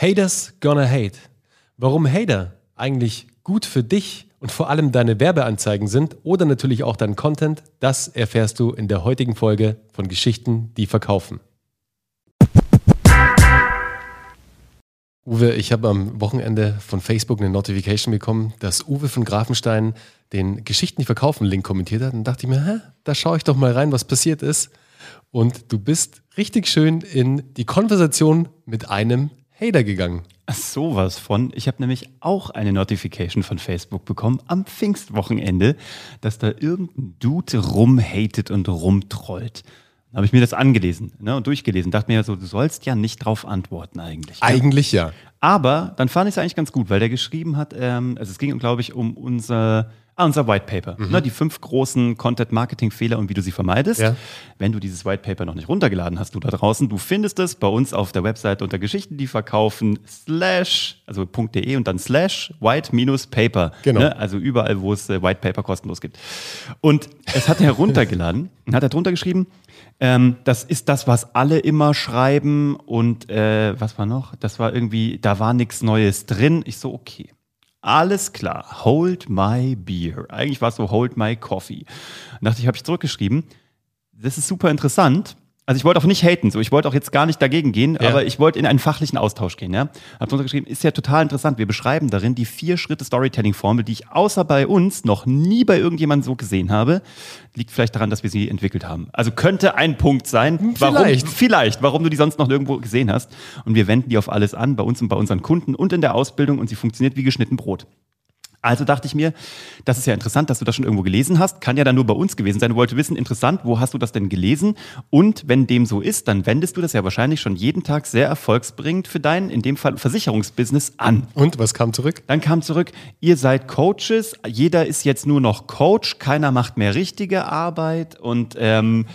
Haters gonna hate. Warum Hater eigentlich gut für dich und vor allem deine Werbeanzeigen sind oder natürlich auch dein Content, das erfährst du in der heutigen Folge von Geschichten, die verkaufen. Uwe, ich habe am Wochenende von Facebook eine Notification bekommen, dass Uwe von Grafenstein den Geschichten, die verkaufen Link kommentiert hat. Und dachte ich mir, hä, da schaue ich doch mal rein, was passiert ist. Und du bist richtig schön in die Konversation mit einem Hater gegangen. Ach, sowas von. Ich habe nämlich auch eine Notification von Facebook bekommen am Pfingstwochenende, dass da irgendein Dude rumhatet und rumtrollt. Dann habe ich mir das angelesen ne, und durchgelesen. Dachte mir ja so, du sollst ja nicht drauf antworten eigentlich. Eigentlich ja. Aber dann fand ich es eigentlich ganz gut, weil der geschrieben hat, ähm, also es ging, glaube ich, um unser Ah, unser White Paper. Mhm. Ne, die fünf großen Content-Marketing-Fehler und wie du sie vermeidest. Ja. Wenn du dieses White Paper noch nicht runtergeladen hast, du da draußen, du findest es bei uns auf der Website unter Geschichten, die verkaufen, slash, also .de und dann slash white-paper. Genau. Ne, also überall, wo es äh, White Paper kostenlos gibt. Und es hat er heruntergeladen und hat er drunter geschrieben, ähm, das ist das, was alle immer schreiben und äh, was war noch? Das war irgendwie, da war nichts Neues drin. Ich so, okay. Alles klar, hold my beer. Eigentlich war es so, hold my coffee. Und dachte ich, habe ich zurückgeschrieben. Das ist super interessant. Also ich wollte auch nicht haten, so ich wollte auch jetzt gar nicht dagegen gehen, ja. aber ich wollte in einen fachlichen Austausch gehen. Ja? Hab drunter geschrieben, ist ja total interessant. Wir beschreiben darin die vier Schritte Storytelling-Formel, die ich außer bei uns noch nie bei irgendjemandem so gesehen habe. Liegt vielleicht daran, dass wir sie entwickelt haben. Also könnte ein Punkt sein, hm, vielleicht. warum, vielleicht, warum du die sonst noch nirgendwo gesehen hast. Und wir wenden die auf alles an, bei uns und bei unseren Kunden und in der Ausbildung und sie funktioniert wie geschnitten Brot. Also dachte ich mir, das ist ja interessant, dass du das schon irgendwo gelesen hast. Kann ja dann nur bei uns gewesen sein. Du wolltest wissen, interessant, wo hast du das denn gelesen? Und wenn dem so ist, dann wendest du das ja wahrscheinlich schon jeden Tag sehr erfolgsbringend für dein, in dem Fall Versicherungsbusiness an. Und was kam zurück? Dann kam zurück, ihr seid Coaches, jeder ist jetzt nur noch Coach, keiner macht mehr richtige Arbeit und ähm,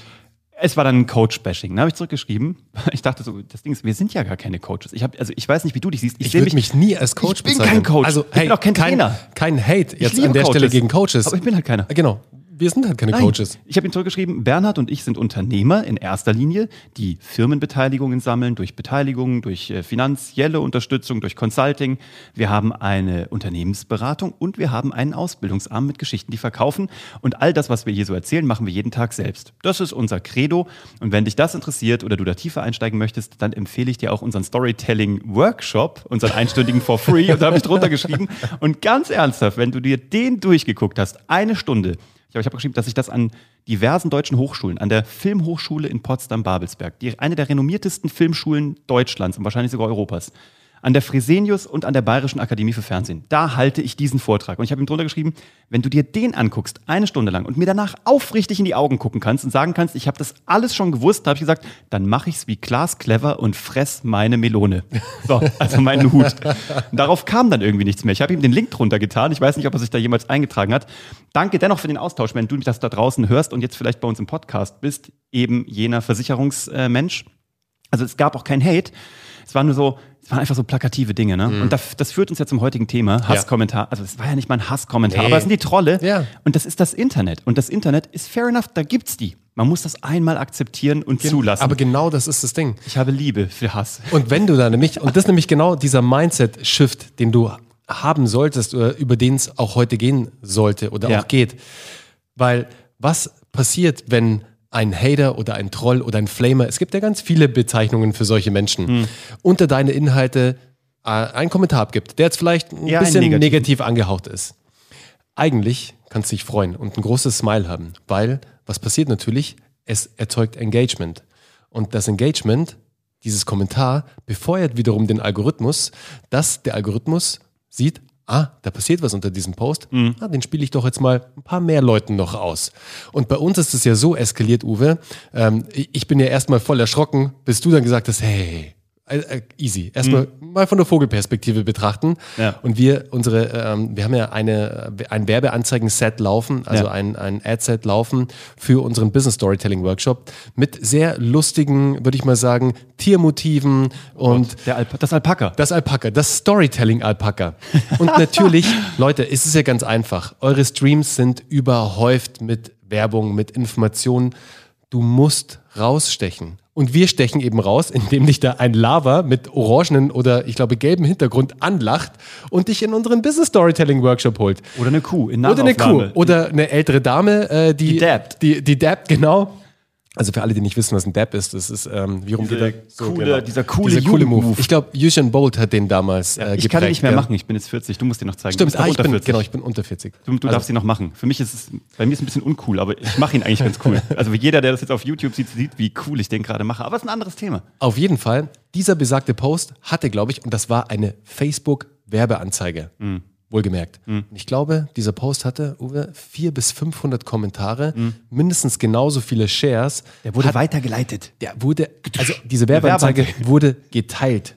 es war dann ein Coach-Bashing. Da habe ich zurückgeschrieben. Ich dachte so, das Ding ist, wir sind ja gar keine Coaches. Ich habe, also ich weiß nicht, wie du dich siehst. Ich, ich würde mich, mich, nie als Coach ich bezeichnen. Ich bin kein Coach. Also, hey, ich bin auch kein, kein Trainer. Kein Hate jetzt an der Coaches. Stelle gegen Coaches. Aber ich bin halt keiner. Genau wir sind halt keine Nein. Coaches. Ich habe ihm zurückgeschrieben, Bernhard und ich sind Unternehmer in erster Linie, die Firmenbeteiligungen sammeln durch Beteiligungen, durch äh, finanzielle Unterstützung, durch Consulting. Wir haben eine Unternehmensberatung und wir haben einen Ausbildungsarm mit Geschichten, die verkaufen. Und all das, was wir hier so erzählen, machen wir jeden Tag selbst. Das ist unser Credo. Und wenn dich das interessiert oder du da tiefer einsteigen möchtest, dann empfehle ich dir auch unseren Storytelling-Workshop, unseren einstündigen for free. Und da habe ich drunter geschrieben. Und ganz ernsthaft, wenn du dir den durchgeguckt hast, eine Stunde, ich habe geschrieben, dass ich das an diversen deutschen Hochschulen, an der Filmhochschule in Potsdam-Babelsberg, eine der renommiertesten Filmschulen Deutschlands und wahrscheinlich sogar Europas, an der Fresenius und an der Bayerischen Akademie für Fernsehen. Da halte ich diesen Vortrag. Und ich habe ihm drunter geschrieben, wenn du dir den anguckst, eine Stunde lang, und mir danach aufrichtig in die Augen gucken kannst und sagen kannst, ich habe das alles schon gewusst, habe ich gesagt, dann mache ich es wie Klaas Clever und fress meine Melone. So, also meinen Hut. Und darauf kam dann irgendwie nichts mehr. Ich habe ihm den Link drunter getan. Ich weiß nicht, ob er sich da jemals eingetragen hat. Danke dennoch für den Austausch, wenn du mich das da draußen hörst und jetzt vielleicht bei uns im Podcast bist, eben jener Versicherungsmensch. Also es gab auch kein Hate. Es war nur so, es waren einfach so plakative Dinge, ne? Mhm. Und das, das, führt uns ja zum heutigen Thema, Hasskommentar. Ja. Also es war ja nicht mal ein Hasskommentar, nee. aber es sind die Trolle. Ja. Und das ist das Internet. Und das Internet ist fair enough, da gibt's die. Man muss das einmal akzeptieren und Gen zulassen. Aber genau das ist das Ding. Ich habe Liebe für Hass. Und wenn du da nämlich, und das ist nämlich genau dieser Mindset-Shift, den du haben solltest oder über den es auch heute gehen sollte oder ja. auch geht. Weil was passiert, wenn ein Hater oder ein Troll oder ein Flamer. Es gibt ja ganz viele Bezeichnungen für solche Menschen. Hm. Unter deine Inhalte äh, einen Kommentar abgibt, der jetzt vielleicht ein ja, bisschen negativ. negativ angehaucht ist. Eigentlich kannst du dich freuen und ein großes Smile haben, weil was passiert natürlich? Es erzeugt Engagement. Und das Engagement, dieses Kommentar, befeuert wiederum den Algorithmus, dass der Algorithmus sieht, ah, da passiert was unter diesem Post, mhm. ah, den spiele ich doch jetzt mal ein paar mehr Leuten noch aus. Und bei uns ist es ja so eskaliert, Uwe. Ähm, ich bin ja erstmal voll erschrocken, bis du dann gesagt hast, hey, easy. Erstmal mhm. mal von der Vogelperspektive betrachten. Ja. Und wir, unsere, ähm, wir haben ja eine, ein Werbeanzeigen-Set laufen, also ja. ein, ein Ad-Set laufen für unseren Business Storytelling Workshop mit sehr lustigen, würde ich mal sagen, Tiermotiven und der Alp das Alpaka. Das Alpaka, das Storytelling-Alpaka. Und natürlich, Leute, es ist ja ganz einfach. Eure Streams sind überhäuft mit Werbung, mit Informationen. Du musst rausstechen. Und wir stechen eben raus, indem dich da ein Lava mit orangenen oder ich glaube gelben Hintergrund anlacht und dich in unseren Business Storytelling Workshop holt. Oder eine Kuh in Oder eine Nahaufnahme. Kuh. Oder eine ältere Dame, äh, die, Die dabbt. Die, die dabbt, genau. Also für alle, die nicht wissen, was ein Dab ist, das ist, ähm, wie rum Diese geht der? coole- dieser coole Dieser coole Move. Ich glaube, Usain Bolt hat den damals äh, ich kann ihn nicht mehr geprägt, ja. machen, ich bin jetzt 40, du musst den noch zeigen. Stimmt, du bist ah, ich bin, 40. genau, ich bin unter 40. Du, du darfst ihn noch machen. Für mich ist es, bei mir ist es ein bisschen uncool, aber ich mache ihn eigentlich ganz cool. Also jeder, der das jetzt auf YouTube sieht, sieht, wie cool ich den gerade mache. Aber es ist ein anderes Thema. Auf jeden Fall, dieser besagte Post hatte, glaube ich, und das war eine Facebook-Werbeanzeige. Mhm. Wohlgemerkt. Und Ich glaube, dieser Post hatte, Uwe, 400 bis 500 Kommentare, mindestens genauso viele Shares. Mhm. Der wurde hat, weitergeleitet. der wurde, also diese Werbeanzeige wurde geteilt.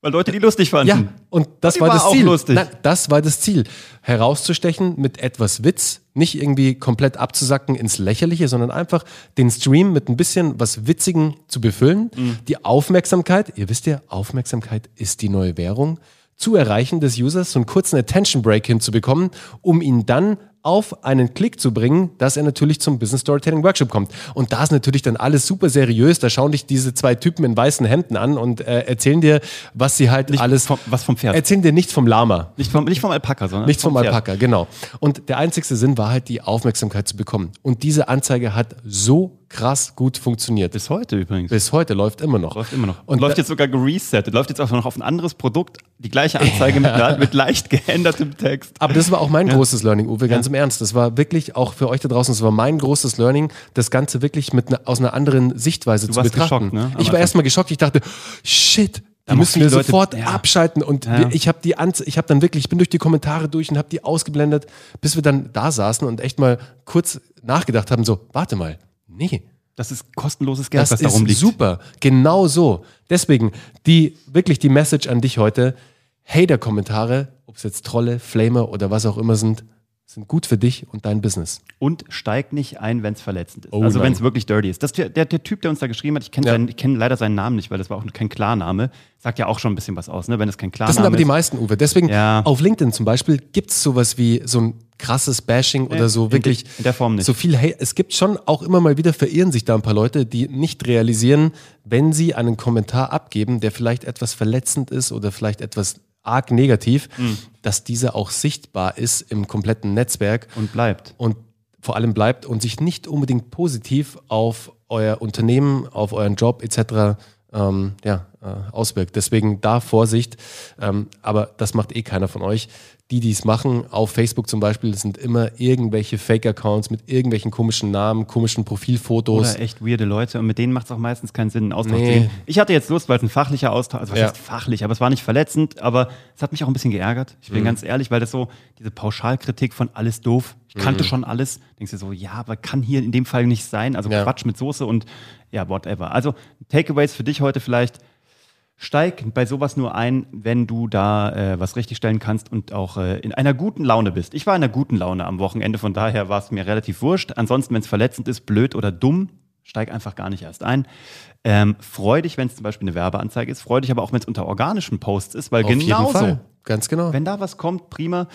Weil Leute die lustig fanden. Ja, und das die war das auch Ziel. lustig. Nein, das war das Ziel. Herauszustechen mit etwas Witz, nicht irgendwie komplett abzusacken ins Lächerliche, sondern einfach den Stream mit ein bisschen was Witzigen zu befüllen. Mhm. Die Aufmerksamkeit, ihr wisst ja, Aufmerksamkeit ist die neue Währung, zu erreichen des Users, so einen kurzen Attention Break hinzubekommen, um ihn dann auf einen Klick zu bringen, dass er natürlich zum Business Storytelling Workshop kommt. Und da ist natürlich dann alles super seriös. Da schauen dich diese zwei Typen in weißen Hemden an und äh, erzählen dir, was sie halt Nicht alles. vom- was vom Pferd. Erzählen dir nichts vom Lama. Nicht vom, nicht vom Alpaka, sondern Nichts vom Pferd. Alpaka, genau. Und der einzigste Sinn war halt, die Aufmerksamkeit zu bekommen. Und diese Anzeige hat so krass gut funktioniert. Bis heute übrigens. Bis heute läuft immer noch. Läuft immer noch. Und Und läuft da- jetzt sogar geresettet. Läuft jetzt auch noch auf ein anderes Produkt. Die gleiche Anzeige mit, mit leicht geändertem Text. Aber das war auch mein großes Learning, Uwe, ganz im Ernst. Das war wirklich auch für euch da draußen, das war mein großes Learning, das Ganze wirklich mit ne, aus einer anderen Sichtweise zu warst betrachten. geschockt, ne? Ich war erstmal geschockt. Ich dachte, shit, auch müssen wir Leute- sofort ja. abschalten. Und Ja. ich habe die Anze ich habe dann wirklich, ich bin durch die Kommentare durch und habe die ausgeblendet, bis wir dann da saßen und echt mal kurz nachgedacht haben, so, warte mal, nee, Das ist kostenloses Geld, das was ist darum liegt. super. Genau so. Deswegen, die, wirklich die Message an dich heute. Hater-Kommentare, ob es jetzt Trolle, Flamer oder was auch immer sind, sind gut für dich und dein Business. Und steig nicht ein, wenn es verletzend ist. Oh also wenn es wirklich dirty ist. Das, der, der, der Typ, der uns da geschrieben hat, ich kenne Ja. kenn leider seinen Namen nicht, weil das war auch kein Klarname, sagt ja auch schon ein bisschen was aus, ne? wenn es kein Klarname Das sind aber die ist. meisten, Uwe. Deswegen, Ja. auf LinkedIn zum Beispiel, gibt es sowas wie so ein krasses Bashing oder so wirklich. in der Form nicht. So viel Hate. Es gibt schon auch immer mal wieder verirren sich da ein paar Leute, die nicht realisieren, wenn sie einen Kommentar abgeben, der vielleicht etwas verletzend ist oder vielleicht etwas arg negativ, Mhm. dass dieser auch sichtbar ist im kompletten Netzwerk Und bleibt. und vor allem bleibt und sich nicht unbedingt positiv auf euer Unternehmen, auf euren Job etc. Ähm, ja, äh, auswirkt. Deswegen da Vorsicht. Ähm, aber das macht eh keiner von euch. Die, die es machen, auf Facebook zum Beispiel, das sind immer irgendwelche Fake-Accounts mit irgendwelchen komischen Namen, komischen Profilfotos. Oder echt weirde Leute und mit denen macht es auch meistens keinen Sinn, einen Austausch Nee. zu gehen. Ich hatte jetzt Lust, weil es ein fachlicher Austausch, also was Ja. heißt fachlich, aber es war nicht verletzend, aber es hat mich auch ein bisschen geärgert. Ich Mhm. bin ganz ehrlich, weil das so, diese Pauschalkritik von alles doof, ich kannte Mhm. schon alles, denkst du so, ja, aber kann hier in dem Fall nicht sein, also Ja. Quatsch mit Soße und ja, whatever. Also Takeaways für dich heute vielleicht, Steig bei sowas nur ein, wenn du da äh, was richtigstellen kannst und auch äh, in einer guten Laune bist. Ich war in einer guten Laune am Wochenende, von daher war es mir relativ wurscht. Ansonsten, wenn es verletzend ist, blöd oder dumm, steig einfach gar nicht erst ein. Ähm, freu dich, wenn es zum Beispiel eine Werbeanzeige ist. Freu dich aber auch, wenn es unter organischen Posts ist, weil Auf jeden genauso, Fall. Ganz genau. wenn da was kommt, prima.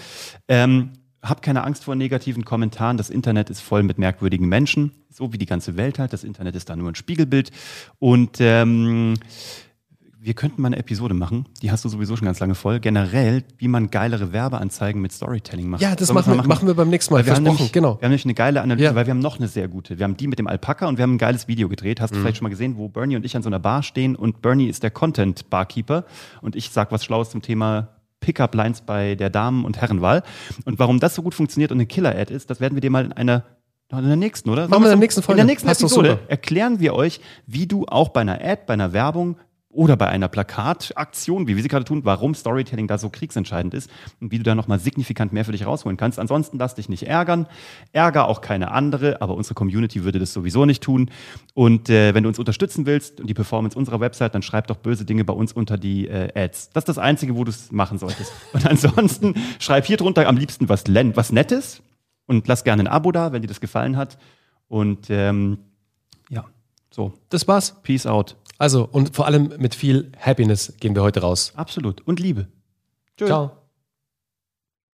Ähm, hab keine Angst vor negativen Kommentaren. Das Internet ist voll mit merkwürdigen Menschen, so wie die ganze Welt halt. Das Internet ist da nur ein Spiegelbild. Und ähm, wir könnten mal eine Episode machen, die hast du sowieso schon ganz lange voll, generell, wie man geilere Werbeanzeigen mit Storytelling macht. Ja, das machen wir, machen wir beim nächsten Mal. wir haben, nämlich, genau. wir haben nämlich eine geile Analyse, Ja. weil wir haben noch eine sehr gute. Wir haben die mit dem Alpaka und wir haben ein geiles Video gedreht. Mhm. Hast du vielleicht schon mal gesehen, wo Bernie und ich an so einer Bar stehen und Bernie ist der Content-Barkeeper und ich sag was Schlaues zum Thema Pickup-Lines bei der Damen- und Herrenwahl. Und warum das so gut funktioniert und eine Killer-Ad ist, das werden wir dir mal in einer in der nächsten, oder? Machen wir in der nächsten Folge. In der nächsten Passt Episode erklären wir euch, wie du auch bei einer Ad, bei einer Werbung oder bei einer Plakataktion, wie wir sie gerade tun, warum Storytelling da so kriegsentscheidend ist und wie du da nochmal signifikant mehr für dich rausholen kannst. Ansonsten lass dich nicht ärgern. Ärger auch keine andere, aber unsere Community würde das sowieso nicht tun. Und äh, wenn du uns unterstützen willst und die Performance unserer Website, dann schreib doch böse Dinge bei uns unter die äh, Ads. Das ist das Einzige, wo du es machen solltest. Und ansonsten schreib hier drunter am liebsten was, len- was Nettes und lass gerne ein Abo da, wenn dir das gefallen hat. Und ähm, ja, so, Das war's. Peace out. Also, und vor allem mit viel Happiness gehen wir heute raus. Absolut. Und Liebe. Tschö. Ciao.